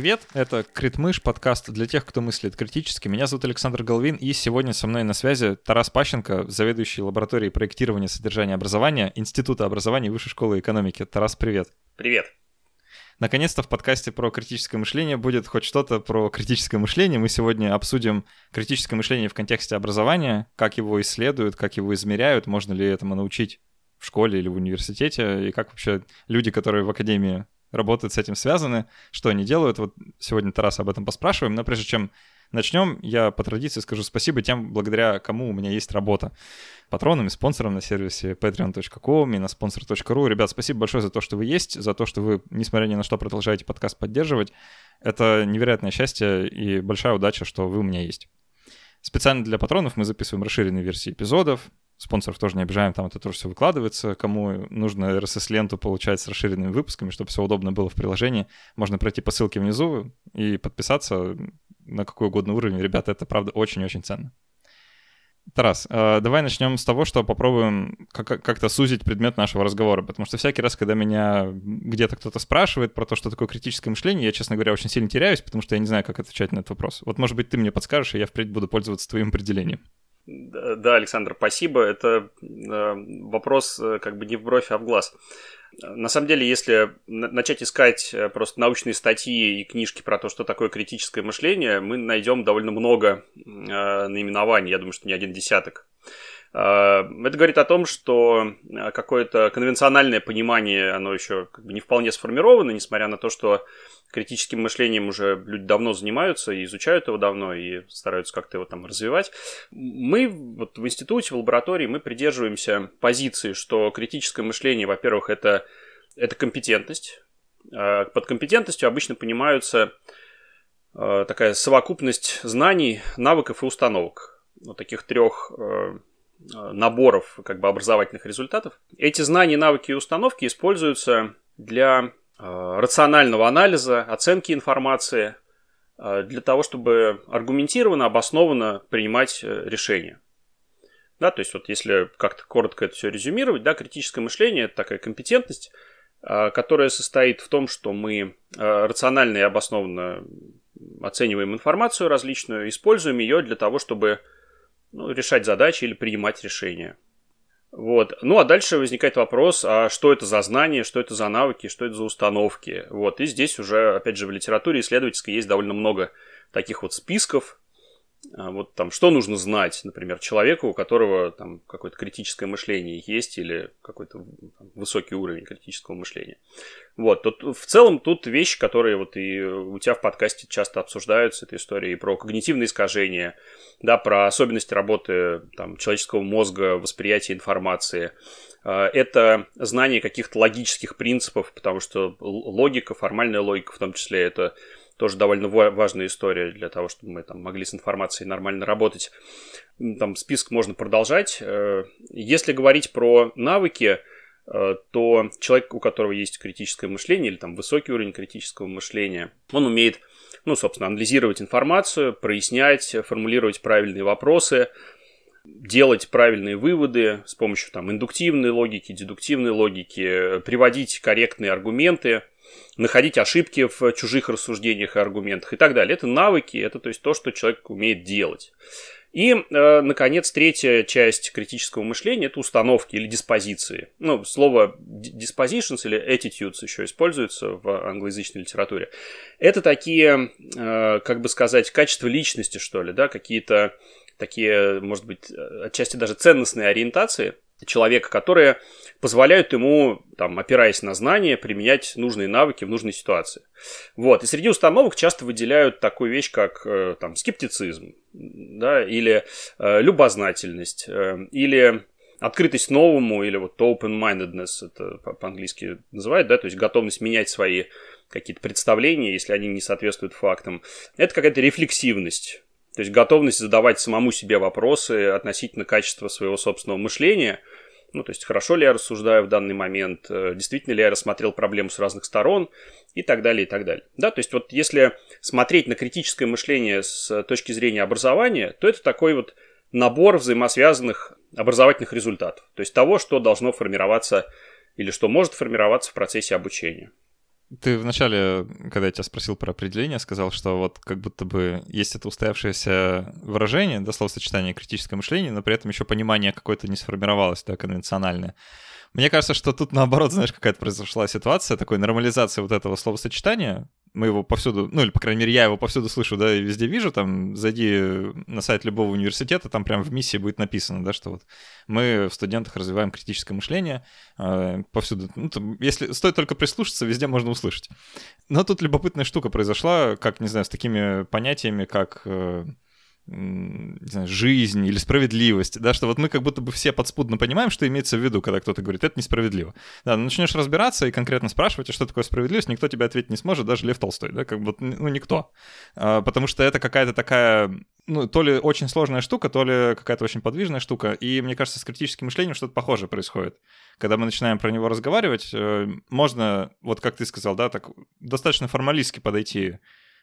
Привет, это Критмыш, подкаст для тех, кто мыслит критически. Меня зовут Александр Головин, и сегодня со мной на связи Тарас Пащенко, заведующий лабораторией проектирования содержания образования Института образования и Высшей школы экономики. Тарас, привет. Привет. Наконец-то в подкасте про критическое мышление будет хоть что-то про критическое мышление. Мы сегодня обсудим критическое мышление в контексте образования, как его исследуют, как его измеряют, можно ли этому научить в школе или в университете, и как вообще люди, которые в академии работают с этим связаны, что они делают. Вот сегодня Тарас об этом поспрашиваем, но прежде чем начнем, я по традиции скажу спасибо тем, благодаря кому у меня есть работа. Патронам и спонсорам на сервисе patreon.com и на sponsor.ru. Ребят, спасибо большое за то, что вы есть, за то, что вы, несмотря ни на что, продолжаете подкаст поддерживать. Это невероятное счастье и большая удача, что вы у меня есть. Специально для патронов мы записываем расширенные версии эпизодов, спонсоров тоже не обижаем, там это тоже все выкладывается. Кому нужно RSS-ленту получать с расширенными выпусками, чтобы все удобно было в приложении, можно пройти по ссылке внизу и подписаться на какой угодно уровень. Ребята, это правда очень-очень ценно. Тарас, э, давай начнем с того, что попробуем как-то сузить предмет нашего разговора, потому что всякий раз, когда меня где-то кто-то спрашивает про то, что такое критическое мышление, я, честно говоря, очень сильно теряюсь, потому что я не знаю, как отвечать на этот вопрос. Вот, может быть, ты мне подскажешь, и я впредь буду пользоваться твоим определением. Да, Александр, спасибо. Это э, вопрос э, как бы не в бровь, а в глаз. На самом деле, если начать искать э, просто научные статьи и книжки про то, что такое критическое мышление, мы найдем довольно много наименований, я думаю, что не один десяток. Это говорит о том, что какое-то конвенциональное понимание, оно еще как бы не вполне сформировано, несмотря на то, что критическим мышлением уже люди давно занимаются и изучают его давно и стараются как-то его там развивать. Мы вот в институте, в лаборатории, мы придерживаемся позиции, что критическое мышление, во-первых, это, это компетентность. А под компетентностью обычно понимаются такая совокупность знаний, навыков и установок. Вот таких трех наборов как бы образовательных результатов. Эти знания, навыки и установки используются для Э, рационального анализа, оценки информации, э, для того, чтобы аргументированно, обоснованно принимать э, решения. Да, то есть вот если как-то коротко это все резюмировать, да, критическое мышление – это такая компетентность, которая состоит в том, что мы рационально и обоснованно оцениваем информацию различную, используем ее для того, чтобы ну, решать задачи или принимать решения. Вот. Ну, а дальше возникает вопрос, а что это за знания, что это за навыки, что это за установки. Вот. И здесь уже, опять же, в литературе исследовательской есть довольно много таких вот списков, вот там, что нужно знать, например, человеку, у которого там какое-то критическое мышление есть или какой-то высокий уровень критического мышления. Вот, тут, в целом тут вещи, которые вот и у тебя в подкасте часто обсуждаются, эта история и про когнитивные искажения, да, про особенности работы там, человеческого мозга, восприятия информации. А, это знание каких-то логических принципов, потому что логика, формальная логика в том числе, это тоже довольно важная история для того, чтобы мы там могли с информацией нормально работать. Там список можно продолжать. Э, если говорить про навыки, э, то человек, у которого есть критическое мышление или там высокий уровень критического мышления, он умеет, ну, собственно, анализировать информацию, прояснять, формулировать правильные вопросы, делать правильные выводы с помощью там индуктивной логики, дедуктивной логики, приводить корректные аргументы, находить ошибки в чужих рассуждениях и аргументах и так далее. Это навыки, это то есть то, что человек умеет делать. И, э, наконец, третья часть критического мышления – это установки или диспозиции. Ну, слово dispositions или attitudes еще используется в англоязычной литературе. Это такие, э, как бы сказать, качества личности, что ли, да, какие-то такие, может быть, отчасти даже ценностные ориентации человека, которые позволяют ему, там, опираясь на знания, применять нужные навыки в нужной ситуации. Вот. И среди установок часто выделяют такую вещь, как э, там, скептицизм, да, или э, любознательность, э, или открытость новому, или вот open-mindedness, это по-английски называют, да, то есть готовность менять свои какие-то представления, если они не соответствуют фактам. Это какая-то рефлексивность, то есть готовность задавать самому себе вопросы относительно качества своего собственного мышления – ну, то есть, хорошо ли я рассуждаю в данный момент, э, действительно ли я рассмотрел проблему с разных сторон и так далее, и так далее. Да, то есть, вот если смотреть на критическое мышление с точки зрения образования, то это такой вот набор взаимосвязанных образовательных результатов. То есть, того, что должно формироваться или что может формироваться в процессе обучения. Ты вначале, когда я тебя спросил про определение, сказал, что вот как будто бы есть это устоявшееся выражение, да, словосочетание критическое мышление, но при этом еще понимание какое-то не сформировалось, да, конвенциональное. Мне кажется, что тут наоборот, знаешь, какая-то произошла ситуация, такой нормализация вот этого словосочетания. Мы его повсюду, ну или, по крайней мере, я его повсюду слышу, да, и везде вижу, там, зайди на сайт любого университета, там прям в миссии будет написано, да, что вот мы в студентах развиваем критическое мышление, э, повсюду, ну, там, если стоит только прислушаться, везде можно услышать. Но тут любопытная штука произошла, как, не знаю, с такими понятиями, как... Э, не знаю, жизнь или справедливость, да, что вот мы как будто бы все подспудно понимаем, что имеется в виду, когда кто-то говорит, это несправедливо. Да, начнешь разбираться и конкретно спрашивать, а что такое справедливость, никто тебе ответить не сможет, даже Лев Толстой, да, как бы, ну, никто. А, потому что это какая-то такая, ну, то ли очень сложная штука, то ли какая-то очень подвижная штука, и мне кажется, с критическим мышлением что-то похожее происходит. Когда мы начинаем про него разговаривать, э, можно, вот как ты сказал, да, так достаточно формалистски подойти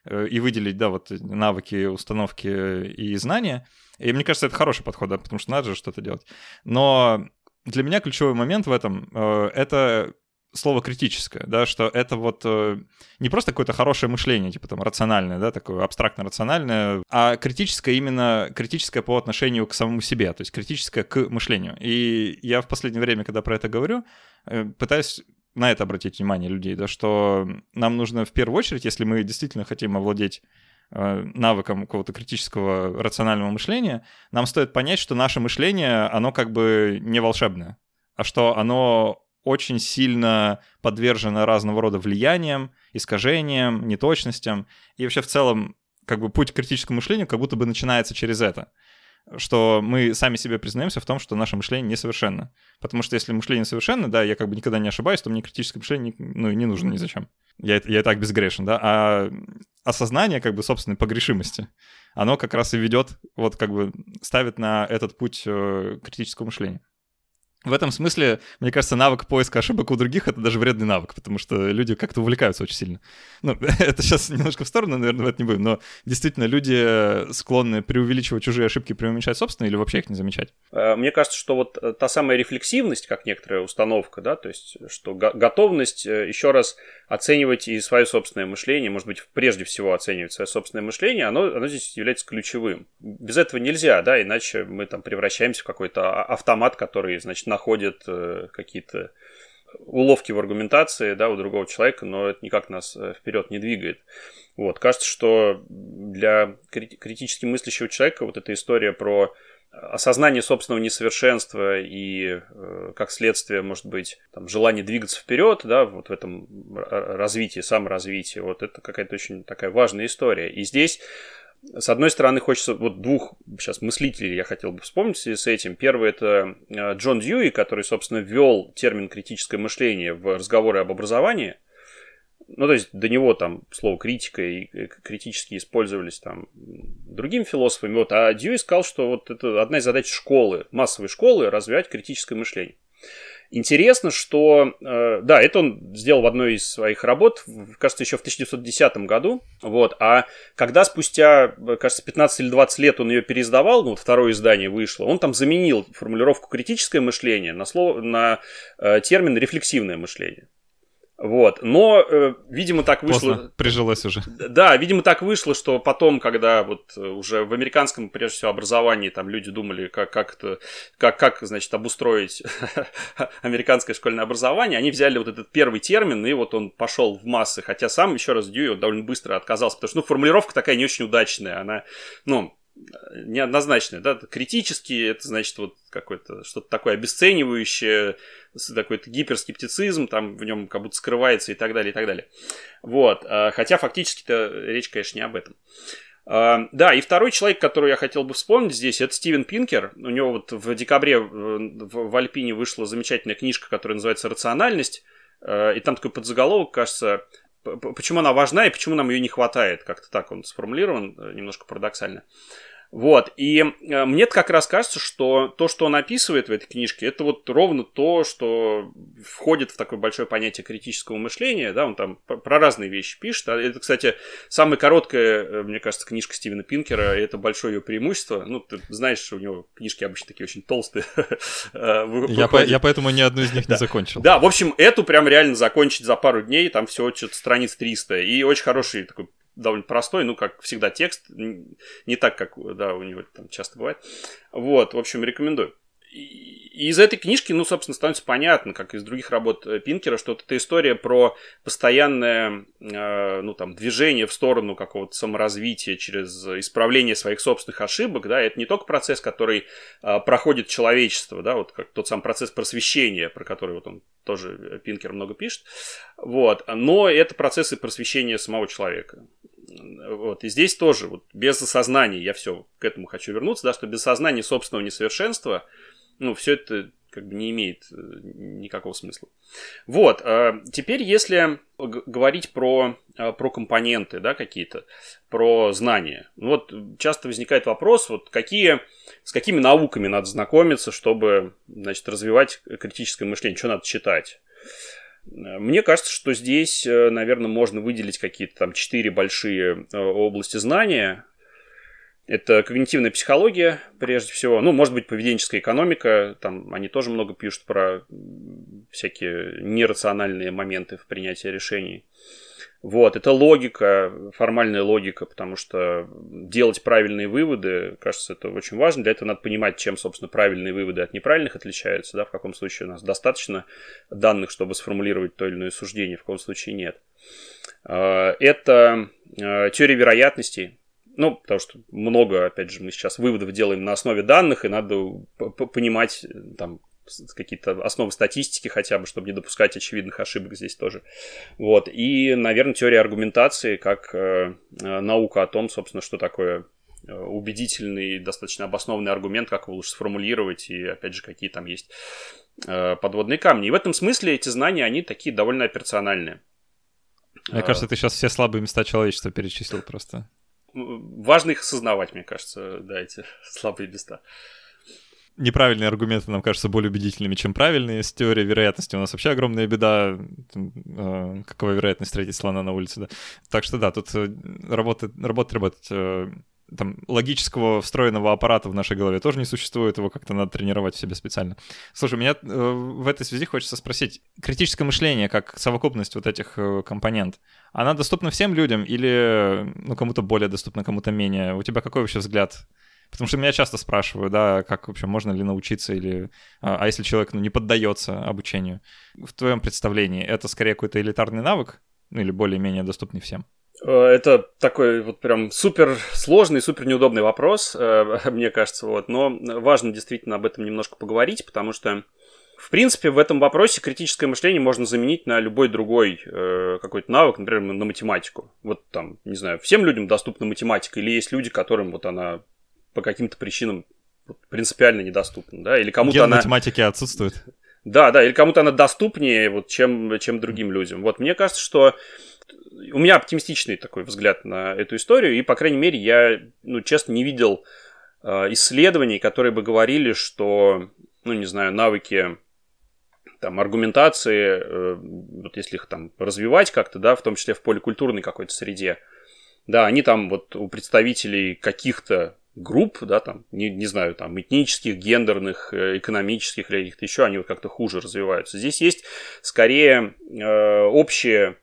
и выделить, да, вот навыки, установки и знания. И мне кажется, это хороший подход, да, потому что надо же что-то делать. Но для меня ключевой момент в этом э, — это слово критическое, да, что это вот э, не просто какое-то хорошее мышление, типа там рациональное, да, такое абстрактно-рациональное, а критическое именно, критическое по отношению к самому себе, то есть критическое к мышлению. И я в последнее время, когда про это говорю, пытаюсь на это обратить внимание людей, да, что нам нужно в первую очередь, если мы действительно хотим овладеть э, навыком какого-то критического рационального мышления, нам стоит понять, что наше мышление, оно как бы не волшебное, а что оно очень сильно подвержено разного рода влияниям, искажениям, неточностям. И вообще в целом как бы путь к критическому мышлению как будто бы начинается через это что мы сами себе признаемся в том, что наше мышление несовершенно. Потому что если мышление совершенно, да, я как бы никогда не ошибаюсь, то мне критическое мышление ну, не нужно ни зачем. Я, я и так безгрешен, да. А осознание как бы собственной погрешимости, оно как раз и ведет, вот как бы ставит на этот путь э, критического мышления. В этом смысле, мне кажется, навык поиска ошибок у других — это даже вредный навык, потому что люди как-то увлекаются очень сильно. Ну, это сейчас немножко в сторону, наверное, в это не будем, но действительно люди склонны преувеличивать чужие ошибки, преуменьшать собственные или вообще их не замечать. Э, мне кажется, что вот э, та самая рефлексивность, как некоторая установка, да, то есть что готовность э, еще раз оценивать и свое собственное мышление, может быть, прежде всего оценивать свое собственное мышление, оно, оно здесь является ключевым. Без этого нельзя, да, иначе мы там превращаемся в какой-то а, автомат, который, значит, находит э, какие-то уловки в аргументации, да, у другого человека, но это никак нас э, вперед не двигает. Вот, кажется, что для критически мыслящего человека вот эта история про осознание собственного несовершенства и, э, как следствие, может быть, там, желание двигаться вперед, да, вот в этом развитии, саморазвитии, вот это какая-то очень такая важная история. И здесь с одной стороны, хочется вот двух сейчас мыслителей я хотел бы вспомнить с этим. Первый это э, Джон Дьюи, который, собственно, ввел термин критическое мышление в разговоры об образовании – ну, то есть до него там слово критика и э, критически использовались там другими философами. Вот, а Дьюи сказал, что вот это одна из задач школы, массовой школы, развивать критическое мышление. Интересно, что, э, да, это он сделал в одной из своих работ, кажется, еще в 1910 году, вот, а когда спустя, кажется, 15 или 20 лет он ее переиздавал, ну, вот второе издание вышло, он там заменил формулировку критическое мышление на, слово, на э, термин рефлексивное мышление. Вот. Но, э, видимо, так вышло... Поздно, прижилось уже. Да, видимо, так вышло, что потом, когда вот э, уже в американском, прежде всего, образовании там люди думали, как, как это, как, как, значит, обустроить американское школьное образование, они взяли вот этот первый термин, и вот он пошел в массы. Хотя сам, еще раз, Дьюи довольно быстро отказался, потому что, ну, формулировка такая не очень удачная. Она, ну, неоднозначное, да, критически, это значит вот какое-то что-то такое обесценивающее, такой-то гиперскептицизм, там в нем как будто скрывается и так далее, и так далее. Вот, а, хотя фактически-то речь, конечно, не об этом. А, да, и второй человек, который я хотел бы вспомнить здесь, это Стивен Пинкер. У него вот в декабре э, в Альпине вышла замечательная книжка, которая называется «Рациональность», и там такой подзаголовок, кажется, почему она важна и почему нам ее не хватает. Как-то так он сформулирован, э, немножко парадоксально. Вот, и э, мне как раз кажется, что то, что он описывает в этой книжке, это вот ровно то, что входит в такое большое понятие критического мышления, да, он там про разные вещи пишет. А это, кстати, самая короткая, э, мне кажется, книжка Стивена Пинкера, и это большое ее преимущество. Ну, ты знаешь, что у него книжки обычно такие очень толстые. Э, я, по, я поэтому ни одну из них не закончил. Да, в общем, эту прям реально закончить за пару дней, там все что-то страниц 300, и очень хороший такой довольно простой, ну, как всегда, текст, не так, как, да, у него там часто бывает. Вот, в общем, рекомендую. И из этой книжки, ну, собственно, становится понятно, как из других работ э, Пинкера, что вот эта история про постоянное, э, ну, там, движение в сторону какого-то саморазвития через исправление своих собственных ошибок, да, это не только процесс, который э, проходит человечество, да, вот как тот сам процесс просвещения, про который вот он тоже Пинкер много пишет, вот, но это процессы просвещения самого человека. Вот. И здесь тоже, вот, без осознания, я все к этому хочу вернуться, да, что без сознания собственного несовершенства, ну, все это как бы не имеет э, никакого смысла. Вот, а теперь если говорить про, а, про компоненты, да, какие-то, про знания. Ну, вот часто возникает вопрос, вот какие, с какими науками надо знакомиться, чтобы, значит, развивать критическое мышление, что надо читать. Мне кажется, что здесь, э, наверное, можно выделить какие-то там четыре большие э, области знания. Это когнитивная психология, прежде всего. Ну, может быть, поведенческая экономика. Там они тоже много пишут про всякие нерациональные моменты в принятии решений. Вот, это логика, формальная логика, потому что делать правильные выводы, кажется, это очень важно. Для этого надо понимать, чем, собственно, правильные выводы от неправильных отличаются, да, в каком случае у нас достаточно данных, чтобы сформулировать то или иное суждение, в каком случае нет. А, это а, теория вероятностей, ну, потому что много, опять же, мы сейчас выводов делаем на основе данных, и надо понимать, там, какие-то основы статистики хотя бы, чтобы не допускать очевидных ошибок здесь тоже. Вот. И, наверное, теория аргументации как э, э, наука о том, собственно, что такое э, убедительный, достаточно обоснованный аргумент, как его лучше сформулировать, и, опять же, какие там есть э, подводные камни. И в этом смысле эти знания, они такие довольно операциональные. Мне кажется, ты сейчас все слабые места человечества перечислил просто. Важно их осознавать, мне кажется, да, эти слабые места неправильные аргументы нам кажутся более убедительными, чем правильные. С теорией вероятности у нас вообще огромная беда. Э, какова вероятность встретить слона на улице, да. Так что да, тут э, работает, работает, работает. Там логического встроенного аппарата в нашей голове тоже не существует, его как-то надо тренировать в себе специально. Слушай, меня э, в этой связи хочется спросить, критическое мышление, как совокупность вот этих э, компонент, она доступна всем людям или ну, кому-то более доступна, кому-то менее? У тебя какой вообще взгляд Потому что меня часто спрашивают, да, как вообще можно ли научиться или... А, а если человек ну, не поддается обучению? В твоем представлении это скорее какой-то элитарный навык? Ну или более-менее доступный всем? Э, это такой вот прям супер сложный, супер неудобный вопрос, э, мне кажется, вот. Но важно действительно об этом немножко поговорить, потому что в принципе, в этом вопросе критическое мышление можно заменить на любой другой э, какой-то навык, например, на математику. Вот там, не знаю, всем людям доступна математика, или есть люди, которым вот она по каким-то причинам принципиально недоступна, да, или кому-то Ген она... математики отсутствует. Да, да, или кому-то она доступнее, вот, чем, чем другим людям. Вот мне кажется, что у меня оптимистичный такой взгляд на эту историю, и, по крайней мере, я, ну, честно, не видел э, исследований, которые бы говорили, что, ну, не знаю, навыки там, аргументации, э, вот если их там развивать как-то, да, в том числе в поликультурной какой-то среде, да, они там вот у представителей каких-то групп, да, там, не, не знаю, там, этнических, гендерных, э, экономических или каких-то еще, они вот как-то хуже развиваются. Здесь есть скорее э, общие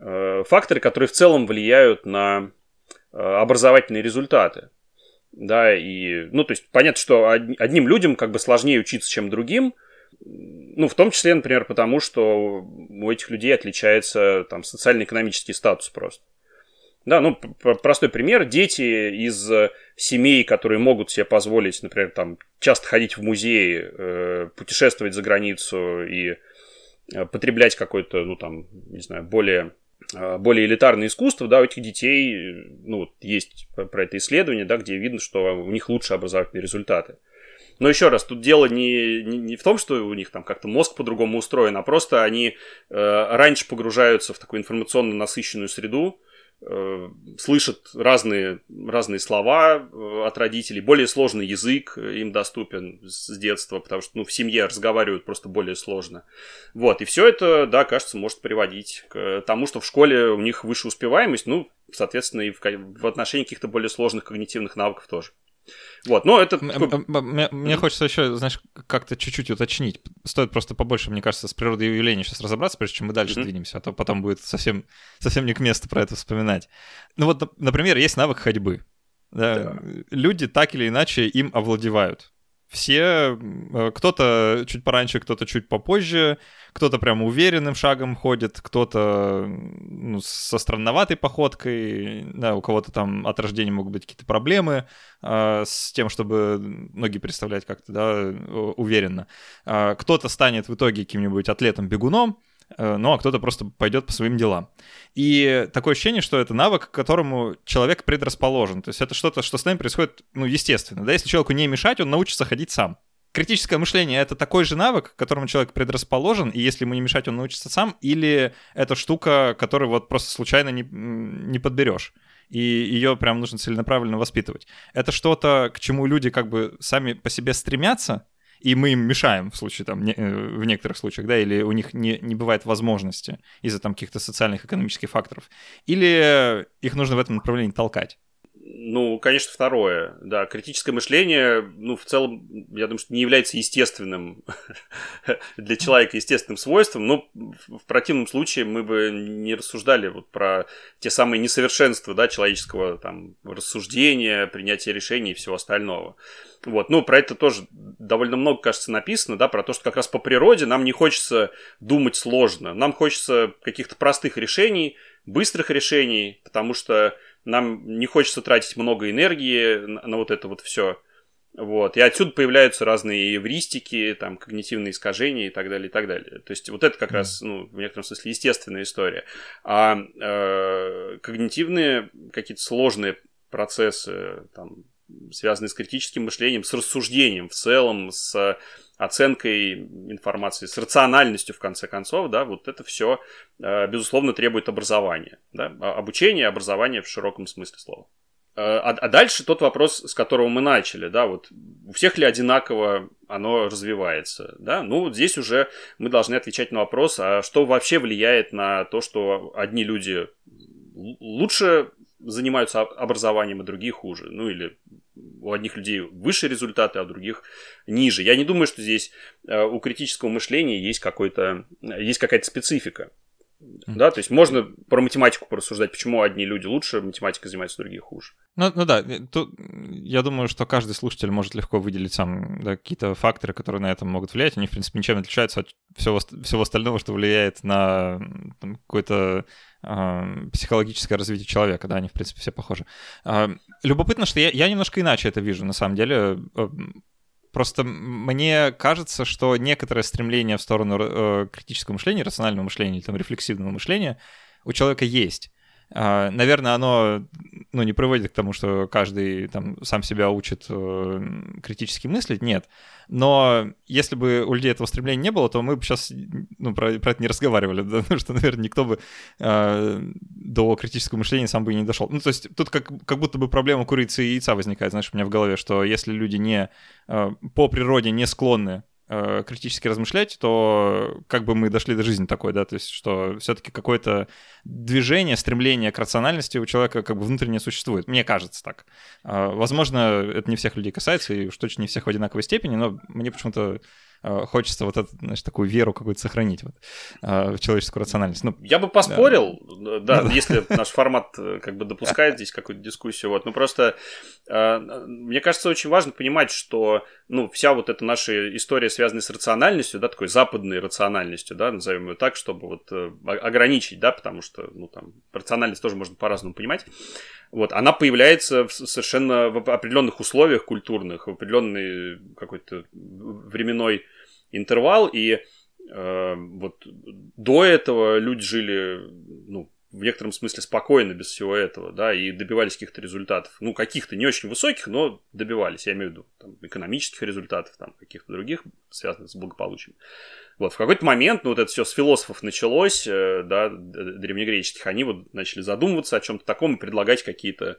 факторы, которые в целом влияют на э, образовательные результаты. Да, и, ну, то есть, понятно, что одним людям как бы сложнее учиться, чем другим, ну, в том числе, например, потому что у этих людей отличается там социально-экономический статус просто. Да, ну, простой пример. Дети из э, семей, которые могут себе позволить, например, там, часто ходить в музеи, э, путешествовать за границу и э, потреблять какое-то, ну, там, не знаю, более более элитарное искусство, да, у этих детей, ну, есть про это исследование, да, где видно, что у них лучше образовательные результаты. Но еще раз, тут дело не, не, не в том, что у них там как-то мозг по-другому устроен, а просто они э, раньше погружаются в такую информационно насыщенную среду, э, слышат разные, разные слова э, от родителей, более сложный язык им доступен с детства, потому что ну, в семье разговаривают просто более сложно. Вот, и все это, да, кажется, может приводить к тому, что в школе у них выше успеваемость, ну, соответственно, и в, в отношении каких-то более сложных когнитивных навыков тоже. Вот, но это... Мне, мне хочется еще, знаешь, как-то чуть-чуть уточнить. Стоит просто побольше, мне кажется, с природой явления сейчас разобраться, прежде чем мы дальше mm-hmm. двинемся, а то потом будет совсем, совсем не к месту про это вспоминать. Ну вот, например, есть навык ходьбы. Да? Да. Люди так или иначе им овладевают все, э, кто-то чуть пораньше, кто-то чуть попозже, кто-то прям уверенным шагом ходит, кто-то ну, со странноватой походкой, да, у кого-то там от рождения могут быть какие-то проблемы э, с тем, чтобы ноги представлять как-то, да, уверенно. Э, кто-то станет в итоге каким-нибудь атлетом-бегуном, ну а кто-то просто пойдет по своим делам. И такое ощущение, что это навык, к которому человек предрасположен. То есть это что-то, что с нами происходит, ну, естественно. Да, если человеку не мешать, он научится ходить сам. Критическое мышление — это такой же навык, к которому человек предрасположен, и если ему не мешать, он научится сам, или это штука, которую вот просто случайно не, не подберешь и ее прям нужно целенаправленно воспитывать. Это что-то, к чему люди как бы сами по себе стремятся, и мы им мешаем в случае там не, э, в некоторых случаях, да, или у них не, не бывает возможности из-за там каких-то социальных, экономических факторов, или их нужно в этом направлении толкать. Ну, конечно, второе. Да, критическое мышление, ну, в целом, я думаю, что не является естественным для человека естественным свойством, но в противном случае мы бы не рассуждали вот про те самые несовершенства, да, человеческого там рассуждения, принятия решений и всего остального. Вот, ну, про это тоже довольно много, кажется, написано, да, про то, что как раз по природе нам не хочется думать сложно, нам хочется каких-то простых решений, быстрых решений, потому что нам не хочется тратить много энергии на, на вот это вот все. Вот. И отсюда появляются разные эвристики, там, когнитивные искажения и так далее, и так далее. То есть вот это как раз, ну, в некотором смысле, естественная история. А э, когнитивные какие-то сложные процессы, там, связанные с критическим мышлением, с рассуждением в целом, с оценкой информации, с рациональностью, в конце концов, да, вот это все, э, безусловно, требует образования, да, обучения, образования в широком смысле слова. Э, а, а дальше тот вопрос, с которого мы начали, да, вот у всех ли одинаково оно развивается, да, ну, здесь уже мы должны отвечать на вопрос, а что вообще влияет на то, что одни люди лучше занимаются образованием, а другие хуже, ну, или у одних людей выше результаты, а у других ниже. Я не думаю, что здесь э, у критического мышления есть, какой-то, есть какая-то специфика. Да, то есть можно про математику порассуждать, почему одни люди лучше математикой занимаются, другие хуже. Ну, ну да, тут я думаю, что каждый слушатель может легко выделить сам да, какие-то факторы, которые на этом могут влиять. Они, в принципе, ничем не отличаются от всего, всего остального, что влияет на какое-то э, психологическое развитие человека. Да, они, в принципе, все похожи. Любопытно, что я, я немножко иначе это вижу, на самом деле. Просто мне кажется, что некоторое стремление в сторону э, критического мышления, рационального мышления или там рефлексивного мышления у человека есть. Э, наверное, оно ну, не приводит к тому, что каждый там сам себя учит э, критически мыслить, нет. Но если бы у людей этого стремления не было, то мы бы сейчас ну, про, про это не разговаривали, да? потому что, наверное, никто бы э, до критического мышления сам бы и не дошел. Ну, то есть тут как, как будто бы проблема курицы и яйца возникает, знаешь, у меня в голове, что если люди не э, по природе не склонны э, критически размышлять, то как бы мы дошли до жизни такой, да, то есть что все-таки какое-то движение, стремление к рациональности у человека как бы внутренне существует. Мне кажется так. Э, возможно, это не всех людей касается, и уж точно не всех в одинаковой степени, но мне почему-то хочется вот эту, значит, такую веру какую-то сохранить вот, э, в человеческую рациональность. Ну, Я бы поспорил, да, да, да, если наш формат э, как бы допускает здесь какую-то дискуссию. Вот. Ну просто мне кажется, очень важно понимать, что ну, вся вот эта наша история, связанная с рациональностью, да, такой западной рациональностью, да, назовем ее так, чтобы вот ограничить, да, потому что, ну, там, рациональность тоже можно по-разному понимать. Вот, она появляется в совершенно в определенных условиях культурных, в определенный какой-то временной интервал, и э, вот до этого люди жили, ну, в некотором смысле спокойно без всего этого, да, и добивались каких-то результатов. Ну, каких-то не очень высоких, но добивались, я имею в виду, там, экономических результатов, там, каких-то других, связанных с благополучием. Вот, в какой-то момент, ну, вот это все с философов началось, э, да, древнегреческих, они вот начали задумываться о чем-то таком и предлагать какие-то,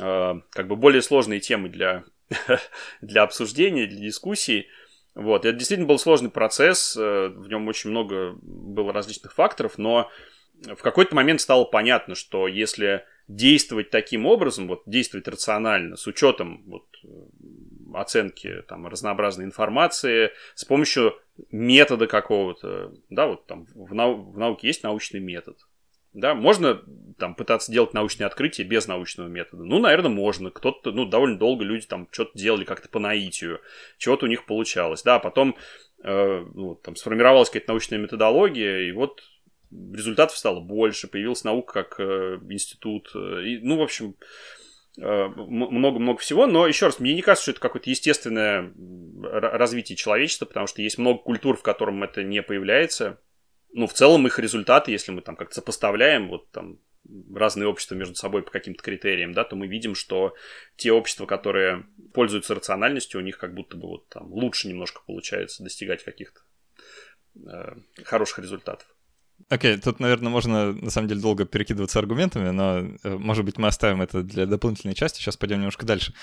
э, как бы, более сложные темы для, для обсуждения, для дискуссий. Вот, это действительно был сложный процесс, э, в нем очень много было различных факторов, но в какой-то момент стало понятно, что если действовать таким образом, вот действовать рационально, с учетом вот, оценки там, разнообразной информации, с помощью метода какого-то, да, вот там в, нау- в науке есть научный метод, да, можно там пытаться делать научные открытия без научного метода. Ну, наверное, можно. Кто-то, ну, довольно долго люди там что-то делали как-то по наитию, чего-то у них получалось. Да, потом э, ну, там сформировалась какая-то научная методология, и вот результатов стало больше, появилась наука как э, институт. Э, и, ну, в общем, Э, много-много всего, но еще раз, мне не кажется, что это какое-то естественное развитие человечества, потому что есть много культур, в котором это не появляется. Ну, в целом их результаты, если мы там как-то сопоставляем, вот там разные общества между собой по каким-то критериям, да, то мы видим, что те общества, которые пользуются рациональностью, у них как будто бы вот там лучше немножко получается достигать каких-то э, хороших результатов. Окей, okay, тут, наверное, можно на самом деле долго перекидываться аргументами, но, э, может быть, мы оставим это для дополнительной части. Сейчас пойдем немножко дальше.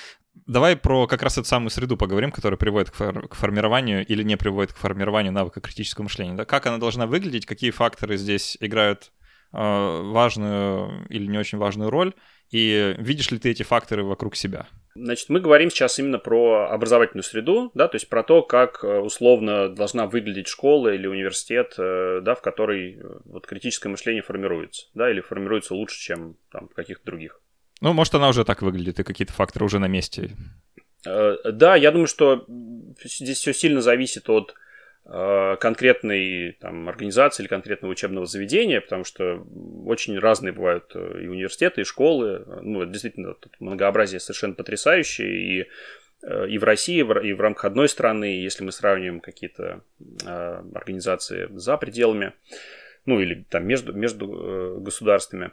Давай про как раз эту самую среду поговорим, которая приводит к, фор- к формированию или не приводит к формированию навыка критического мышления. Да? Как она должна выглядеть, какие факторы здесь играют э, важную или не очень важную роль, и видишь ли ты эти факторы вокруг себя? Значит, мы говорим сейчас именно про образовательную среду, да, то есть про то, как э, условно должна выглядеть школа или университет, э, да, в которой э, вот критическое мышление формируется, да, или формируется лучше, чем там в каких-то других. Ну, может, она уже так выглядит, и какие-то факторы уже на месте. Да, я думаю, что здесь все сильно зависит от конкретной там, организации или конкретного учебного заведения, потому что очень разные бывают э, и университеты, и школы. Ну, действительно, тут многообразие совершенно потрясающее. И, э, и в России, и в рамках одной страны, если мы сравниваем какие-то организации за пределами, ну или там между, между государствами.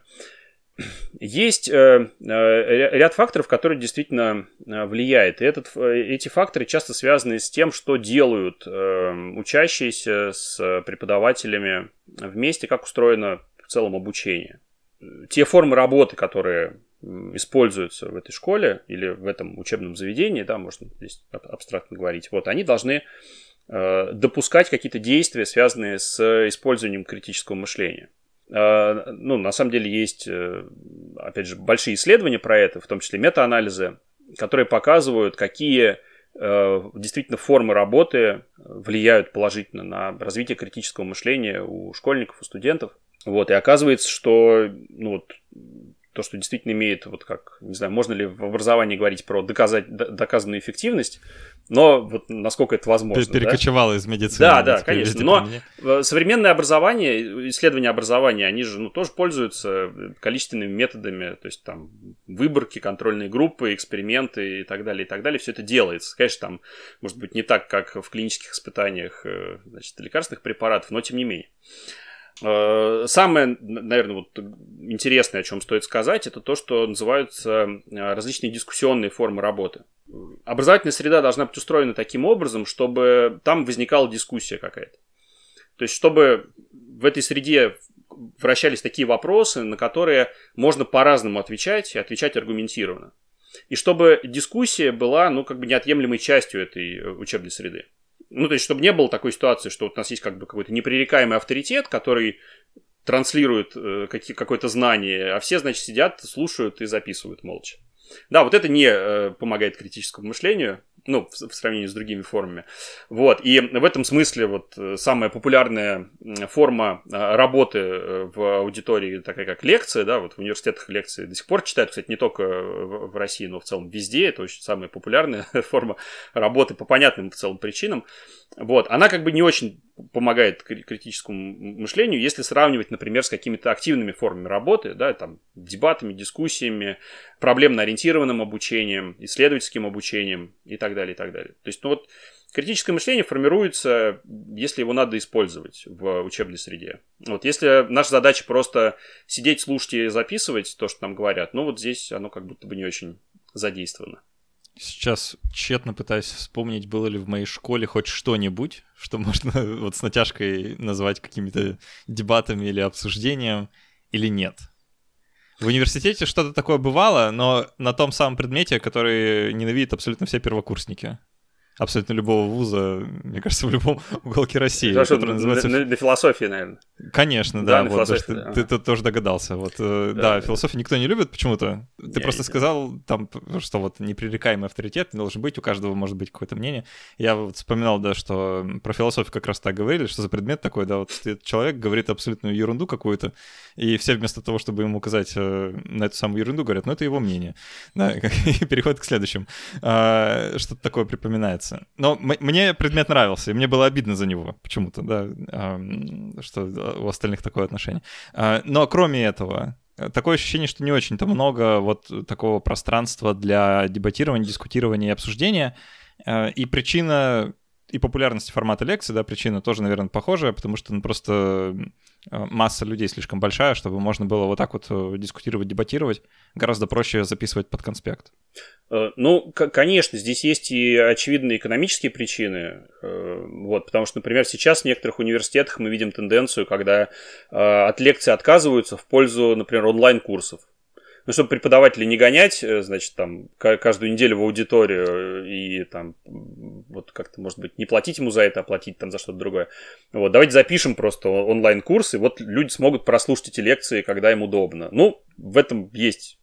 Есть э, э, ряд факторов, которые действительно э, влияют. И этот, эти факторы часто связаны с тем, что делают учащиеся с преподавателями вместе, как устроено в целом обучение. Те формы работы, которые используются в этой школе или в этом учебном заведении, да, можно здесь абстрактно говорить, вот, они должны допускать какие-то действия, связанные с использованием критического мышления. А, ну, на самом деле есть, э, опять же, большие исследования про это, в том числе метаанализы, которые показывают, какие э, действительно формы работы влияют положительно на развитие критического мышления у школьников, у студентов. Вот, и оказывается, что ну, вот, то, что действительно имеет, вот как, не знаю, можно ли в образовании говорить про доказать, доказанную эффективность, но вот насколько это возможно. Перекочевало да? из медицины. Да, да, конечно. Но современное образование, исследования образования, они же ну, тоже пользуются количественными методами, то есть там выборки, контрольные группы, эксперименты и так далее, и так далее. Все это делается. Конечно, там, может быть, не так, как в клинических испытаниях э, значит, лекарственных препаратов, но тем не менее. Э, самое, наверное, вот интересное, о чем стоит сказать, это то, что называются э, различные дискуссионные формы работы. Образовательная среда должна быть устроена таким образом, чтобы там возникала дискуссия какая-то. То есть, чтобы в этой среде вращались такие вопросы, на которые можно по-разному отвечать и отвечать аргументированно. И чтобы дискуссия была, ну, как бы неотъемлемой частью этой э, учебной среды. Ну, то есть, чтобы не было такой ситуации, что вот у нас есть как бы какой-то непререкаемый авторитет, который транслирует э, какое-то знание, а все, значит, сидят, слушают и записывают молча. Да, вот это не э, помогает критическому мышлению, ну, в, в сравнении с другими формами. Вот, и в этом смысле вот э, самая популярная форма э, работы э, в аудитории, такая как лекция, да, вот в университетах лекции до сих пор читают, кстати, не только в, в России, но в целом везде, это очень самая популярная форма работы по понятным в целом причинам. Вот, она как бы не очень помогает критическому мышлению, если сравнивать, например, с какими-то активными формами работы, да, там, дебатами, дискуссиями, проблемно-ориентированным обучением, исследовательским обучением и так далее, и так далее. То есть, ну вот, критическое мышление формируется, если его надо использовать в учебной среде. Вот если наша задача просто сидеть, слушать и записывать то, что нам говорят, ну вот здесь оно как будто бы не очень задействовано. Сейчас тщетно пытаюсь вспомнить, было ли в моей школе хоть что-нибудь, что можно вот с натяжкой назвать какими-то дебатами или обсуждением, или нет. В университете что-то такое бывало, но на том самом предмете, который ненавидят абсолютно все первокурсники абсолютно любого вуза, мне кажется, в любом уголке России. Потому который называется... на, на философии, наверное. Конечно, да. да вот, ты, да. ты, ты тоже догадался. Вот, э, да, да, философию никто не любит почему-то. Ты не, просто не, сказал, там, что вот непререкаемый авторитет должен быть, у каждого может быть какое-то мнение. Я вот вспоминал, да, что про философию как раз так говорили, что за предмет такой, да, вот человек говорит абсолютную ерунду какую-то, и все вместо того, чтобы ему указать э, на эту самую ерунду, говорят, ну, это его мнение. Да, и переходит к следующему. А, что-то такое припоминается. Но мне предмет нравился, и мне было обидно за него почему-то, да, что у остальных такое отношение. А, но кроме этого, такое ощущение, что не очень-то много вот такого пространства для дебатирования, дискутирования и обсуждения. А, и причина и популярности формата лекции, да, причина тоже, наверное, похожая, потому что ну, просто Э, масса людей слишком большая, чтобы можно было вот так вот э, дискутировать, дебатировать. Гораздо проще записывать под конспект. Э, ну, конечно, здесь есть и очевидные экономические причины. Вот, потому что, например, сейчас в некоторых университетах мы видим тенденцию, когда от лекций отказываются в пользу, например, онлайн-курсов ну, чтобы преподавателей не гонять, э, значит, там, каждую неделю в аудиторию и там, вот как-то, может быть, не платить ему за это, а платить там за что-то другое. Вот, давайте запишем просто онлайн-курс, и вот люди смогут прослушать эти лекции, когда им удобно. Ну, в этом есть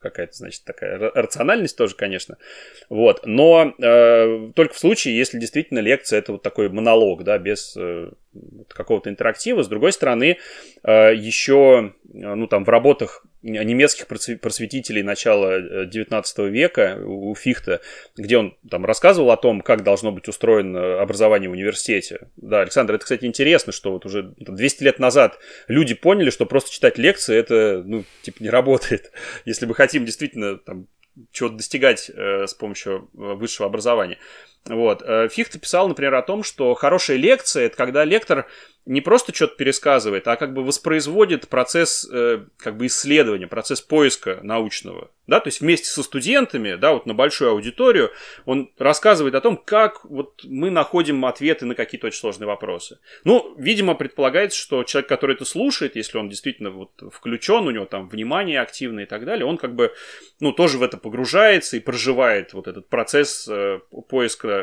какая-то, значит, такая рациональность тоже, конечно. Вот. Но э, только в случае, если действительно лекция это вот такой монолог, да, без э, какого-то интерактива. С другой стороны, э, еще, э, ну, там, в работах немецких просветителей начала 19 э, века у Фихта, где он там рассказывал о том, как должно быть устроено образование в университете. Да, Александр, это, кстати, интересно, что вот уже 200 лет назад люди поняли, что просто читать лекции это, ну, типа, не работает. Если мы хотим действительно там чего-то достигать э, с помощью высшего образования. Вот. Фихт писал, например, о том, что хорошая лекция – это когда лектор не просто что-то пересказывает, а как бы воспроизводит процесс э, как бы исследования, процесс поиска научного. Да? То есть вместе со студентами, да, вот на большую аудиторию, он рассказывает о том, как вот мы находим ответы на какие-то очень сложные вопросы. Ну, видимо, предполагается, что человек, который это слушает, если он действительно вот включен, у него там внимание активное и так далее, он как бы, ну, тоже в это погружается и проживает вот этот процесс э, поиска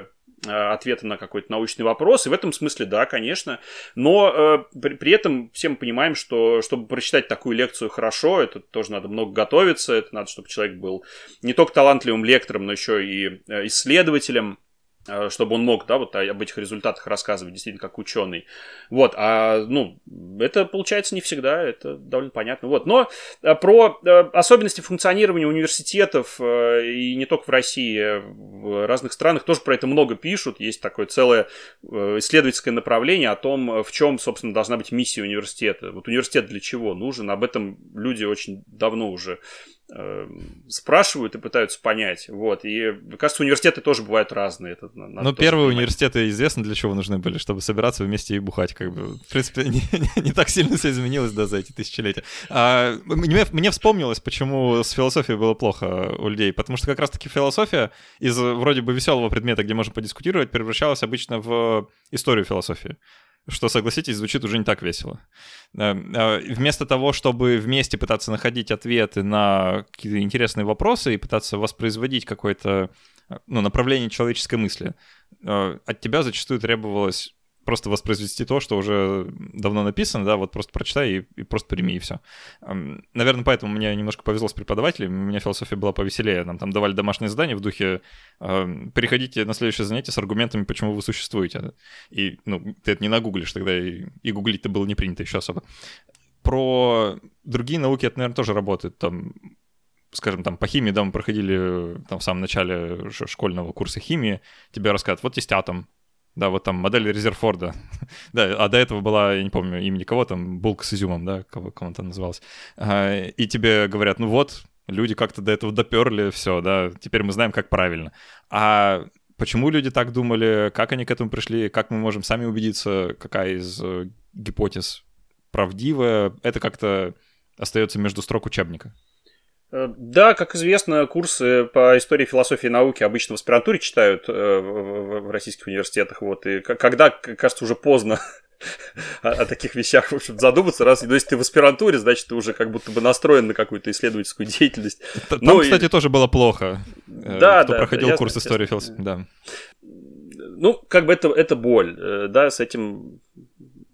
Э, ответа на какой-то научный вопрос. И в этом смысле, да, конечно. Но э, при, при этом все мы понимаем, что чтобы прочитать такую лекцию хорошо, это тоже надо много готовиться. Это надо, чтобы человек был не только талантливым лектором, но еще и э, исследователем. Э, чтобы он мог, да, вот об этих результатах рассказывать действительно как ученый. Вот, а, ну, это получается не всегда, это довольно понятно. Вот, но э, про э, особенности функционирования университетов и не только в России, в разных странах тоже про это много пишут. Есть такое целое исследовательское направление о том, в чем, собственно, должна быть миссия университета. Вот университет для чего нужен, об этом люди очень давно уже спрашивают и пытаются понять. Вот. И, кажется, университеты тоже бывают разные. Это ну, первые понимать. университеты известно для чего нужны были, чтобы собираться вместе и бухать. Как бы. В принципе, не, не так сильно все изменилось да, за эти тысячелетия. А, мне, мне вспомнилось, почему с философией было плохо у людей. Потому что как раз-таки философия из вроде бы веселого предмета, где можно подискутировать, превращалась обычно в историю философии что, согласитесь, звучит уже не так весело. А, вместо того, чтобы вместе пытаться находить ответы на какие-то интересные вопросы и пытаться воспроизводить какое-то ну, направление человеческой мысли, а, от тебя зачастую требовалось просто воспроизвести то, что уже давно написано, да, вот просто прочитай и, и просто прими, и все. Наверное, поэтому мне немножко повезло с преподавателем, у меня философия была повеселее, нам там давали домашнее задание в духе «переходите на следующее занятие с аргументами, почему вы существуете». И, ну, ты это не нагуглишь тогда, и, и гуглить-то было не принято еще особо. Про другие науки это, наверное, тоже работает, там, скажем, там по химии, да, мы проходили там в самом начале школьного курса химии, тебе рассказывают, вот есть атом, да, вот там модель Резерфорда. да, а до этого была, я не помню имени кого там, булка с изюмом, да, кого, он там называлась. А, и тебе говорят, ну вот, люди как-то до этого доперли, все, да, теперь мы знаем, как правильно. А почему люди так думали, как они к этому пришли, как мы можем сами убедиться, какая из э, гипотез правдивая. Это как-то остается между строк учебника. Э, да, как известно, курсы по истории философии и науки обычно в аспирантуре читают э, в российских университетах. Вот, и когда, кажется, уже поздно о, о таких вещах, в общем, задуматься, раз, ну, если ты в аспирантуре, значит, ты уже как будто бы настроен на какую-то исследовательскую деятельность. Там, ну, кстати, и... тоже было плохо. Э, да, Кто да, проходил да, курс истории философии, да. Ну, как бы это, это боль, да, с этим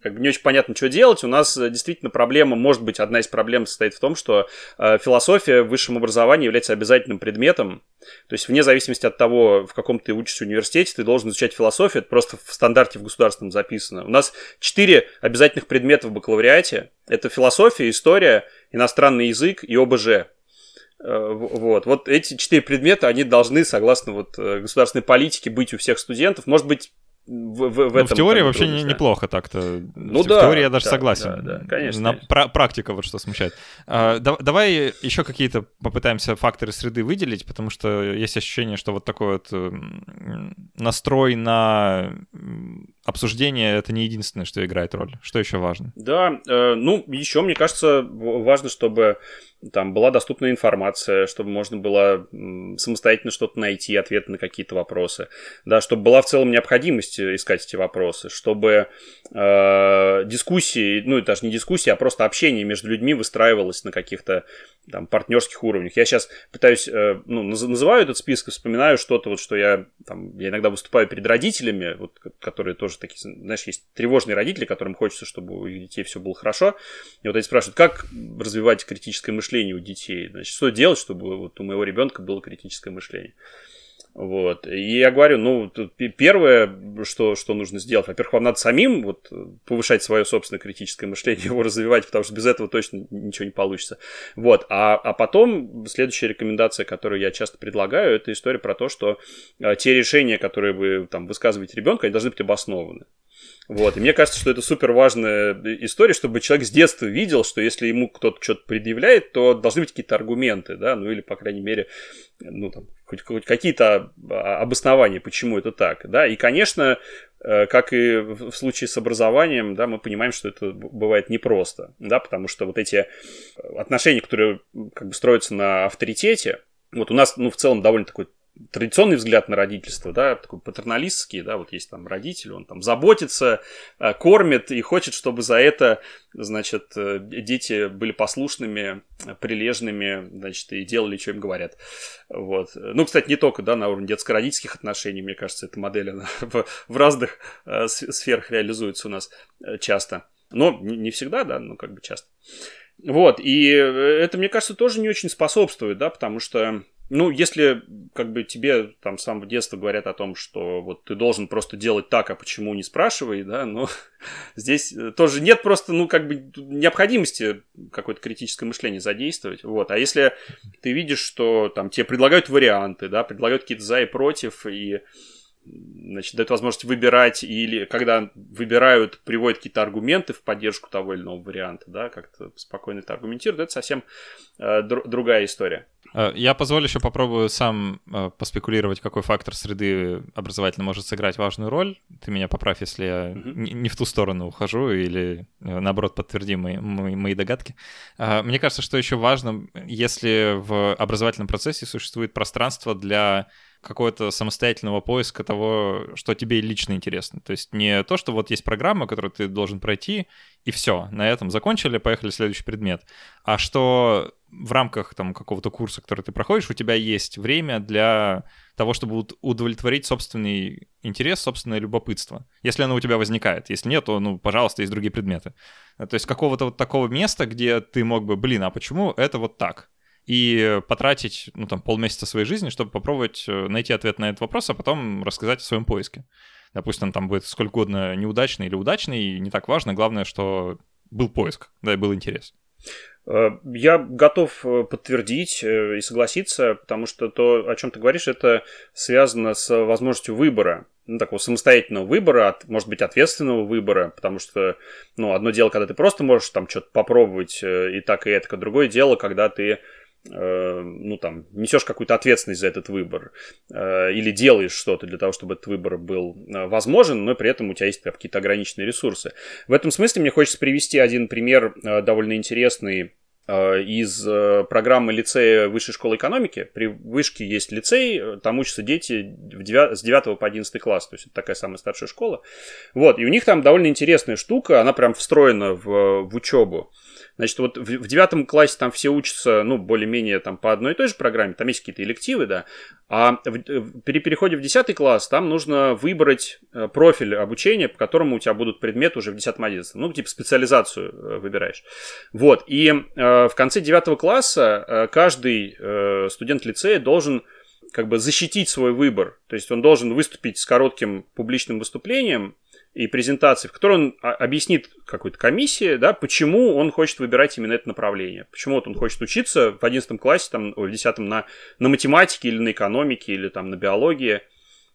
как бы не очень понятно, что делать. У нас э, действительно проблема, может быть, одна из проблем состоит в том, что э, философия в высшем образовании является обязательным предметом. То есть вне зависимости от того, в каком ты учишься университете, ты должен изучать философию. Это просто в стандарте в государственном записано. У нас четыре обязательных предмета в бакалавриате. Это философия, история, иностранный язык и ОБЖ. Э, вот. вот эти четыре предмета, они должны, согласно вот э, государственной политике, быть у всех студентов. Может быть, в, в, в, этом, в теории вообще не, неплохо так-то. Ну в, да. В теории я даже да, согласен. Да, да, конечно. На, конечно. практика вот что смущает. А, да, давай еще какие-то попытаемся факторы среды выделить, потому что есть ощущение, что вот такой вот настрой на обсуждение это не единственное, что играет роль. Что еще важно? Да, э, ну еще мне кажется важно, чтобы там была доступная информация, чтобы можно было самостоятельно что-то найти, ответы на какие-то вопросы, да, чтобы была в целом необходимость искать эти вопросы, чтобы э, дискуссии, ну, даже не дискуссии, а просто общение между людьми выстраивалось на каких-то там партнерских уровнях. Я сейчас пытаюсь, э, ну, называю этот список, вспоминаю что-то, вот, что я, там, я иногда выступаю перед родителями, вот, которые тоже такие, знаешь, есть тревожные родители, которым хочется, чтобы у детей все было хорошо. И вот они спрашивают, как развивать критическое мышление мышления у детей. Значит, что делать, чтобы вот у моего ребенка было критическое мышление. Вот. И я говорю, ну, первое, что, что нужно сделать, во-первых, вам надо самим вот, повышать свое собственное критическое мышление, его развивать, потому что без этого точно ничего не получится. Вот. А, а потом следующая рекомендация, которую я часто предлагаю, это история про то, что а, те решения, которые вы там высказываете ребенку, они должны быть обоснованы. Вот. И мне кажется, что это супер важная история, чтобы человек с детства видел, что если ему кто-то что-то предъявляет, то должны быть какие-то аргументы, да, ну или, по крайней мере, ну там, хоть, хоть какие-то обоснования, почему это так, да. И, конечно, э, как и в случае с образованием, да, мы понимаем, что это бывает непросто, да, потому что вот эти отношения, которые как бы строятся на авторитете, вот у нас, ну, в целом довольно такой традиционный взгляд на родительство, да, такой патерналистский, да, вот есть там родитель, он там заботится, э, кормит и хочет, чтобы за это, значит, э, дети были послушными, прилежными, значит, и делали, что им говорят. Вот. Ну, кстати, не только, да, на уровне детско-родительских отношений, мне кажется, эта модель она в, в разных э, сферах реализуется у нас часто. Но не всегда, да, но как бы часто. Вот, и это, мне кажется, тоже не очень способствует, да, потому что ну, если как бы тебе там с самого детства говорят о том, что вот ты должен просто делать так, а почему не спрашивай, да, но здесь э, тоже нет просто, ну, как бы необходимости какое-то критическое мышление задействовать, вот. А если ты видишь, что там тебе предлагают варианты, да, предлагают какие-то за и против, и значит, дают возможность выбирать, или когда выбирают, приводят какие-то аргументы в поддержку того или иного варианта, да, как-то спокойно это аргументируют, это совсем э, др- другая история. Э, я позволю еще попробую сам э, поспекулировать, какой фактор среды образовательно может сыграть важную роль. Ты меня поправь, если я mm-hmm. не, не в ту сторону ухожу, или э, наоборот подтверди мои, мои, мои догадки. Э, мне кажется, что еще важно, если в образовательном процессе существует пространство для какого-то самостоятельного поиска того, что тебе лично интересно. То есть не то, что вот есть программа, которую ты должен пройти, и все, на этом закончили, поехали следующий предмет. А что в рамках там какого-то курса, который ты проходишь, у тебя есть время для того, чтобы удовлетворить собственный интерес, собственное любопытство. Если оно у тебя возникает. Если нет, то, ну, пожалуйста, есть другие предметы. То есть какого-то вот такого места, где ты мог бы, блин, а почему это вот так? И потратить, ну, там, полмесяца своей жизни, чтобы попробовать э, найти ответ на этот вопрос, а потом рассказать о своем поиске. Допустим, там будет сколько угодно неудачный или удачный, не так важно, главное, что был поиск, да, и был интерес. Э, я готов э, подтвердить и согласиться, потому что то, о чем ты говоришь, это связано с возможностью выбора, ну, такого самостоятельного выбора, может быть, ответственного выбора, потому что, ну, одно дело, когда ты просто можешь там что-то попробовать и так, и это, другое дело, когда ты ну, там, несешь какую-то ответственность за этот выбор э, или делаешь что-то для того, чтобы этот выбор был э, возможен, но при этом у тебя есть какие-то ограниченные ресурсы. В этом смысле мне хочется привести один пример э, довольно интересный Э, из э, программы лицея Высшей школы экономики. При вышке есть лицей, э, там учатся дети в 9, с 9 по 11 класс, то есть это такая самая старшая школа. Вот, и у них там довольно интересная штука, она прям встроена в, в учебу. Значит, вот в, девятом классе там все учатся, ну, более-менее там по одной и той же программе, там есть какие-то элективы, да, а в, при переходе в десятый класс там нужно выбрать э, профиль обучения, по которому у тебя будут предметы уже в десятом одиннадцатом, ну, типа специализацию э, выбираешь. Вот, и э, в конце девятого класса э, каждый э, студент лицея должен как бы защитить свой выбор, то есть он должен выступить с коротким публичным выступлением, и презентации, в которой он объяснит какой-то комиссии, да, почему он хочет выбирать именно это направление. Почему вот он хочет учиться в 11 классе, там, в 10 на, на математике или на экономике, или там на биологии.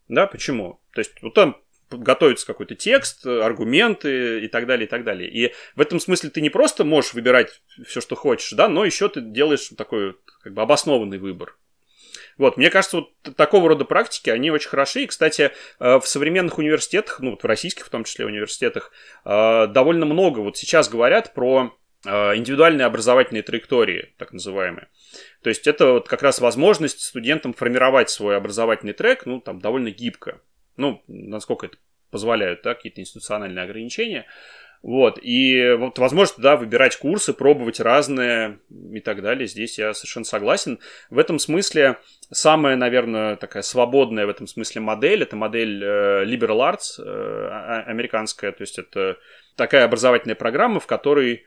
Да, почему? То есть вот там готовится какой-то текст, аргументы и так далее, и так далее. И в этом смысле ты не просто можешь выбирать все, что хочешь, да, но еще ты делаешь такой как бы обоснованный выбор. Вот, мне кажется, вот такого рода практики, они очень хороши. И, кстати, э, в современных университетах, ну, вот в российских в том числе университетах, э, довольно много вот сейчас говорят про э, индивидуальные образовательные траектории, так называемые. То есть это вот как раз возможность студентам формировать свой образовательный трек, ну, там, довольно гибко. Ну, насколько это позволяют, да, какие-то институциональные ограничения. Вот, и вот возможность, да, выбирать курсы, пробовать разные и так далее. Здесь я совершенно согласен. В этом смысле самая, наверное, такая свободная в этом смысле модель, это модель э, Liberal Arts э, американская, то есть это такая образовательная программа, в которой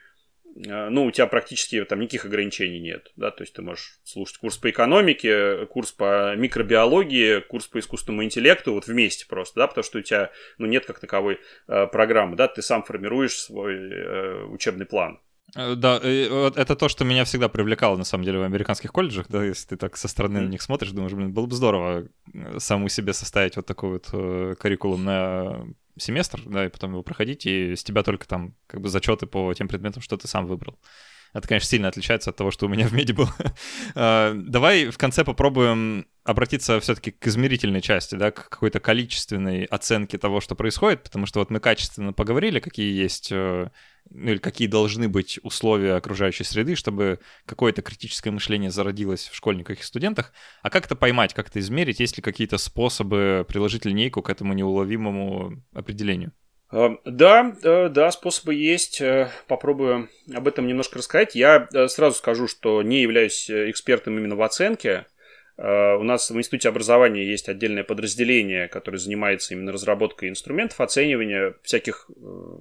ну, у тебя практически там никаких ограничений нет, да, то есть ты можешь слушать курс по экономике, курс по микробиологии, курс по искусственному интеллекту вот вместе просто, да, потому что у тебя, ну, нет как таковой э, программы, да, ты сам формируешь свой э, учебный план. Э, да, это то, что меня всегда привлекало, на самом деле, в американских колледжах, да, если ты так со стороны на них смотришь, думаешь, блин, было бы здорово саму себе составить вот такой вот э, curriculum на семестр, да, и потом его проходить, и с тебя только там как бы зачеты по тем предметам, что ты сам выбрал. Это, конечно, сильно отличается от того, что у меня в меди было. А, давай в конце попробуем обратиться все-таки к измерительной части, да, к какой-то количественной оценке того, что происходит, потому что вот мы качественно поговорили, какие есть, э, ну или какие должны быть условия окружающей среды, чтобы какое-то критическое мышление зародилось в школьниках и студентах, а как это поймать, как это измерить, есть ли какие-то способы приложить линейку к этому неуловимому определению? Эм, да, э, да, способы есть. Э, попробую об этом немножко рассказать. Я э, сразу скажу, что не являюсь экспертом именно в оценке. У нас в Институте образования есть отдельное подразделение, которое занимается именно разработкой инструментов оценивания всяких,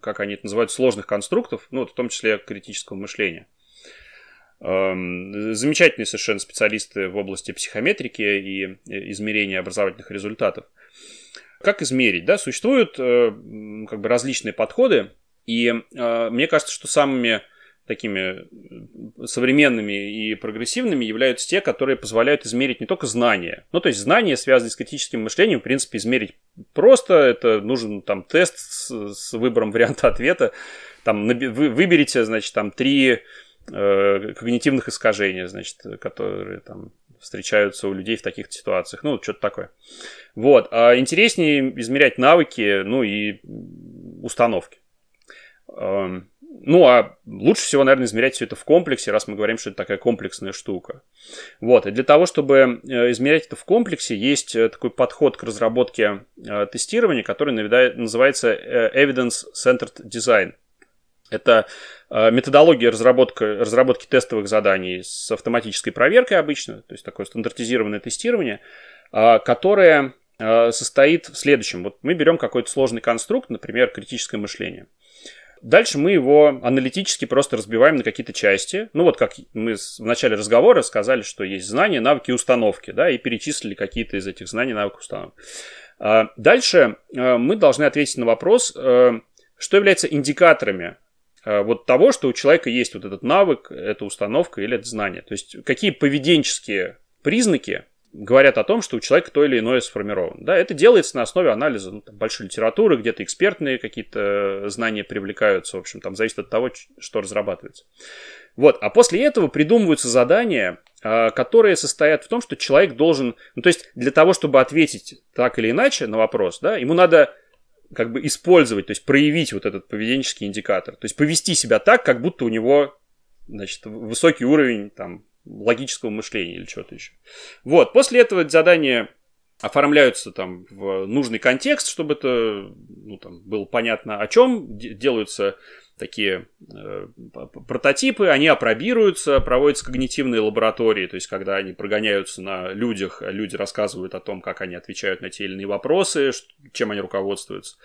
как они это называют, сложных конструктов, ну, в том числе критического мышления. Эм, замечательные совершенно специалисты в области психометрики и измерения образовательных результатов. Как измерить? Да? Существуют э, как бы различные подходы, и э, мне кажется, что самыми такими современными и прогрессивными являются те, которые позволяют измерить не только знания. Ну, то есть знания, связанные с критическим мышлением, в принципе, измерить просто. Это нужен там тест с, с выбором варианта ответа. Там вы выберите, значит, там три э, когнитивных искажения, значит, которые там встречаются у людей в таких ситуациях. Ну, что-то такое. Вот. А интереснее измерять навыки, ну и установки. Эм, ну, а лучше всего, наверное, измерять все это в комплексе, раз мы говорим, что это такая комплексная штука. Вот, и для того, чтобы э, измерять это в комплексе, есть э, такой подход к разработке э, тестирования, который называется Evidence-Centered Design. Это методология разработки, разработки тестовых заданий с автоматической проверкой обычно, то есть такое стандартизированное тестирование, которое состоит в следующем. Вот мы берем какой-то сложный конструкт, например, критическое мышление. Дальше мы его аналитически просто разбиваем на какие-то части. Ну вот как мы в начале разговора сказали, что есть знания, навыки установки, да, и перечислили какие-то из этих знаний, навыков, установок. Дальше мы должны ответить на вопрос, что является индикаторами Э, вот того, что у человека есть вот этот навык, эта установка или это знание. То есть какие поведенческие признаки говорят о том, что у человека то или иное сформировано. Да, это делается на основе анализа ну, там, большой литературы, где-то экспертные какие-то знания привлекаются, в общем, там зависит от того, что разрабатывается. Вот, а после этого придумываются задания, а, которые состоят в том, что человек должен, ну то есть для того, чтобы ответить так или иначе на вопрос, да, ему надо как бы использовать, то есть проявить вот этот поведенческий индикатор, то есть повести себя так, как будто у него, значит, высокий уровень там логического мышления или чего-то еще. Вот, после этого задание оформляются там в нужный контекст, чтобы это ну, там, было понятно о чем, делаются такие э, прототипы, они опробируются, проводятся когнитивные лаборатории, то есть когда они прогоняются на людях, а люди рассказывают о том, как они отвечают на те или иные вопросы, чем они руководствуются.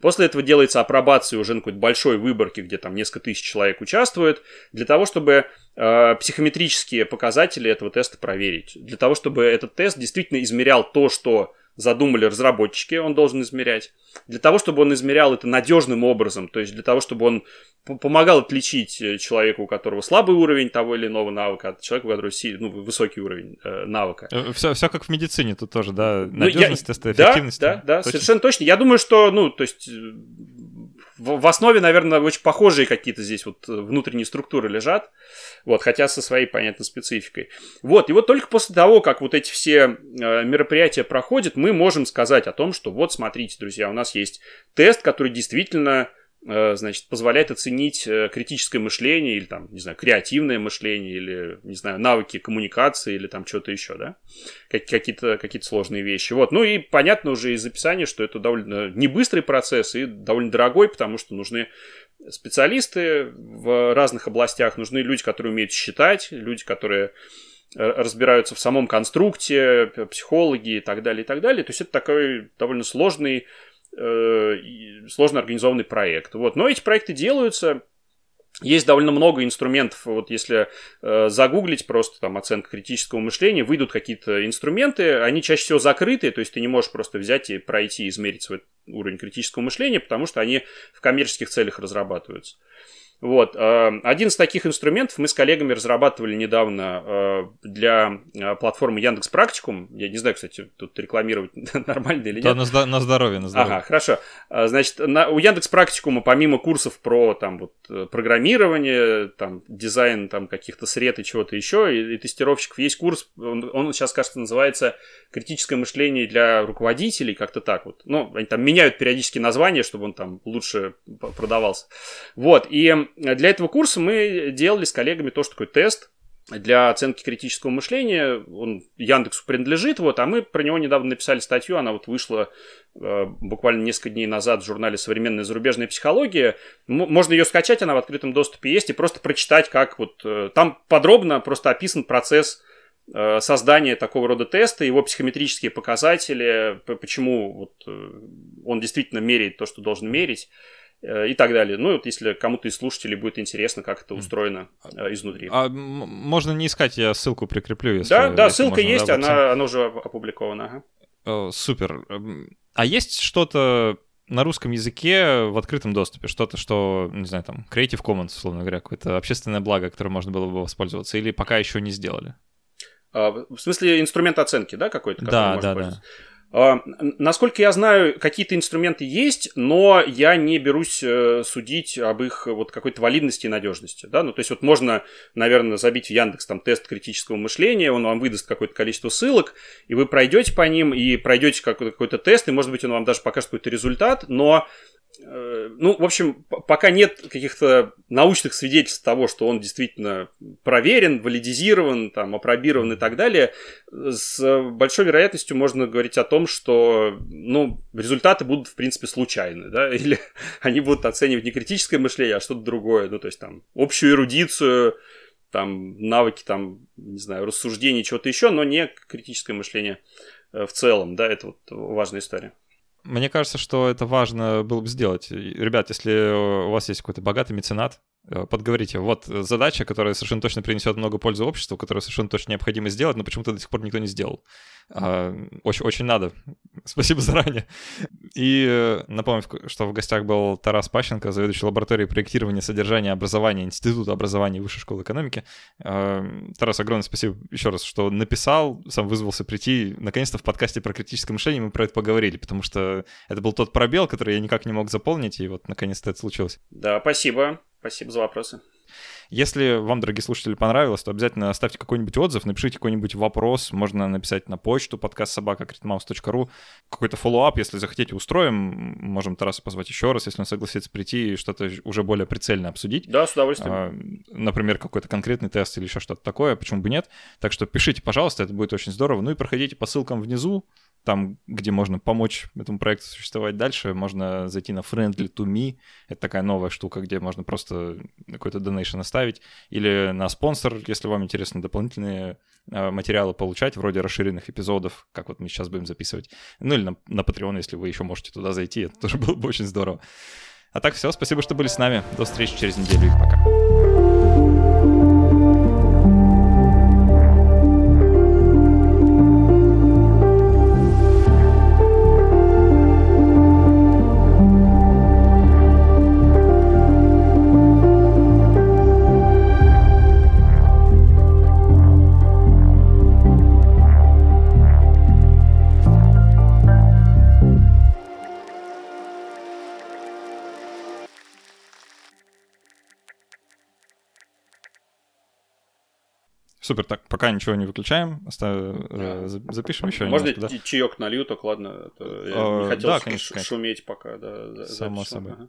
После этого делается апробация уже на какой-то большой выборке, где там несколько тысяч человек участвуют, для того, чтобы э, психометрические показатели этого теста проверить, для того, чтобы этот тест действительно измерял то, что задумали разработчики, он должен измерять. Для того, чтобы он измерял это надежным образом, то есть для того, чтобы он помогал отличить э, человеку, у которого слабый уровень того или иного навыка, от человека, у которого ну, высокий уровень э, навыка. Все, э, все как в медицине тут тоже, да? Надежность, ну, я... эффективность. Да, да, да, точно. совершенно точно. Я думаю, что, ну, то есть э, в, в основе, наверное, очень похожие какие-то здесь вот внутренние структуры лежат. Вот, хотя со своей, понятно, спецификой. Вот, и вот только после того, как вот эти все э, мероприятия проходят, мы можем сказать о том, что вот, смотрите, друзья, у нас есть тест, который действительно Э, значит, позволяет оценить э, критическое мышление или там, не знаю, креативное мышление или, не знаю, навыки коммуникации или там что-то еще, да, какие-то какие сложные вещи. Вот, ну и понятно уже из описания, что это довольно не быстрый процесс и довольно дорогой, потому что нужны специалисты в разных областях, нужны люди, которые умеют считать, люди, которые э, разбираются в самом конструкте, психологи и так далее, и так далее. То есть это такой довольно сложный э, сложно организованный проект. Вот. Но эти проекты делаются, есть довольно много инструментов. Вот если э, загуглить просто там оценка критического мышления, выйдут какие-то инструменты, они чаще всего закрыты, то есть ты не можешь просто взять и пройти, измерить свой уровень критического мышления, потому что они в коммерческих целях разрабатываются. Вот. Э, один из таких инструментов мы с коллегами разрабатывали недавно э, для э, платформы Яндекс Практикум. Я не знаю, кстати, тут рекламировать нормально или нет. Да, на, на здоровье, на здоровье. Ага, хорошо. Значит, на, у Яндекс Практикума помимо курсов про там вот программирование, там дизайн там каких-то сред и чего-то еще, и, и тестировщиков есть курс, он, он сейчас, кажется, называется «Критическое мышление для руководителей», как-то так вот. Ну, они там меняют периодически название, чтобы он там лучше продавался. Вот, и для этого курса мы делали с коллегами тоже такой тест для оценки критического мышления. Он Яндексу принадлежит, вот, а мы про него недавно написали статью, она вот вышла э, буквально несколько дней назад в журнале «Современная зарубежная психология». М- можно ее скачать, она в открытом доступе есть, и просто прочитать, как вот... Э, там подробно просто описан процесс э, создания такого рода теста, его психометрические показатели, почему вот э, он действительно меряет то, что должен мерить. Э, и так далее. Ну, вот если кому-то из слушателей будет интересно, как это устроено э, изнутри. А можно не искать, я ссылку прикреплю, если Да, да, если ссылка можно, есть, да, она, она уже опубликована. Ага. О, супер. Эм, а есть что-то на русском языке в открытом доступе, что-то, что, не знаю, там, Creative Commons, условно говоря, какое-то общественное благо, которое можно было бы воспользоваться, или пока еще не сделали? А, в смысле инструмент оценки, да, какой-то? Да, да, да. А, насколько я знаю, какие-то инструменты есть, но я не берусь э, судить об их вот какой-то валидности и надежности. Да? Ну, то есть вот можно, наверное, забить в Яндекс там тест критического мышления, он вам выдаст какое-то количество ссылок, и вы пройдете по ним, и пройдете какой-то, тест, и, может быть, он вам даже покажет какой-то результат, но ну, в общем, пока нет каких-то научных свидетельств того, что он действительно проверен, валидизирован, там, опробирован и так далее, с большой вероятностью можно говорить о том, что, ну, результаты будут, в принципе, случайны, да, или они будут оценивать не критическое мышление, а что-то другое, ну, то есть, там, общую эрудицию, там, навыки, там, не знаю, рассуждений, чего-то еще, но не критическое мышление э, в целом, да, это вот важная история. Мне кажется, что это важно было бы сделать. Ребят, если у вас есть какой-то богатый меценат, Э, подговорите. Вот задача, которая совершенно точно принесет много пользы обществу, которую совершенно точно необходимо сделать, но почему-то до сих пор никто не сделал. А, очень, очень надо. Спасибо заранее. И э, напомню, что в гостях был Тарас Пащенко, заведующий лабораторией проектирования содержания образования Института образования Высшей школы экономики. Тарас, огромное спасибо еще раз, что написал, сам вызвался прийти. Наконец-то в подкасте про критическое мышление мы про это поговорили, потому что это был тот пробел, который я никак не мог заполнить, и вот наконец-то это случилось. Да, спасибо. Спасибо за вопросы. Если вам, дорогие слушатели, понравилось, то обязательно оставьте какой-нибудь отзыв, напишите какой-нибудь вопрос, можно написать на почту подкаст собака какой-то follow-up, если захотите, устроим, можем Тараса позвать еще раз, если он согласится прийти и что-то уже более прицельно обсудить. Да, с удовольствием. А, например, какой-то конкретный тест или еще что-то такое, почему бы нет. Так что пишите, пожалуйста, это будет очень здорово. Ну и проходите по ссылкам внизу, там, где можно помочь этому проекту существовать дальше, можно зайти на Friendly to Me. Это такая новая штука, где можно просто какой-то donation оставить. Или на спонсор, если вам интересно дополнительные э, материалы получать, вроде расширенных эпизодов, как вот мы сейчас будем записывать. Ну или на, на Patreon, если вы еще можете туда зайти. Это тоже было бы очень здорово. А так все, спасибо, что были с нами. До встречи через неделю и пока. Супер, так, пока ничего не выключаем. Э, запишем еще Можно немножко, да? чаек налью, так ладно, я а, не хотел да, конечно, шуметь пока, да. Само собой. Ага.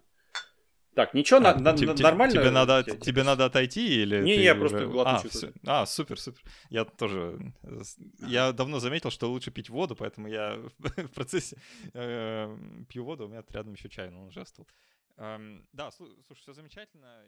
Так, ничего, а, на, тебе, нормально? Тебе надо, тебе, надо отойти или Не, я просто глотну а, все. а, супер, супер. Я тоже... Я давно заметил, что лучше пить воду, поэтому я в процессе э, пью воду, у меня рядом еще чай, но он уже остыл. Эм, да, слушай, все замечательно.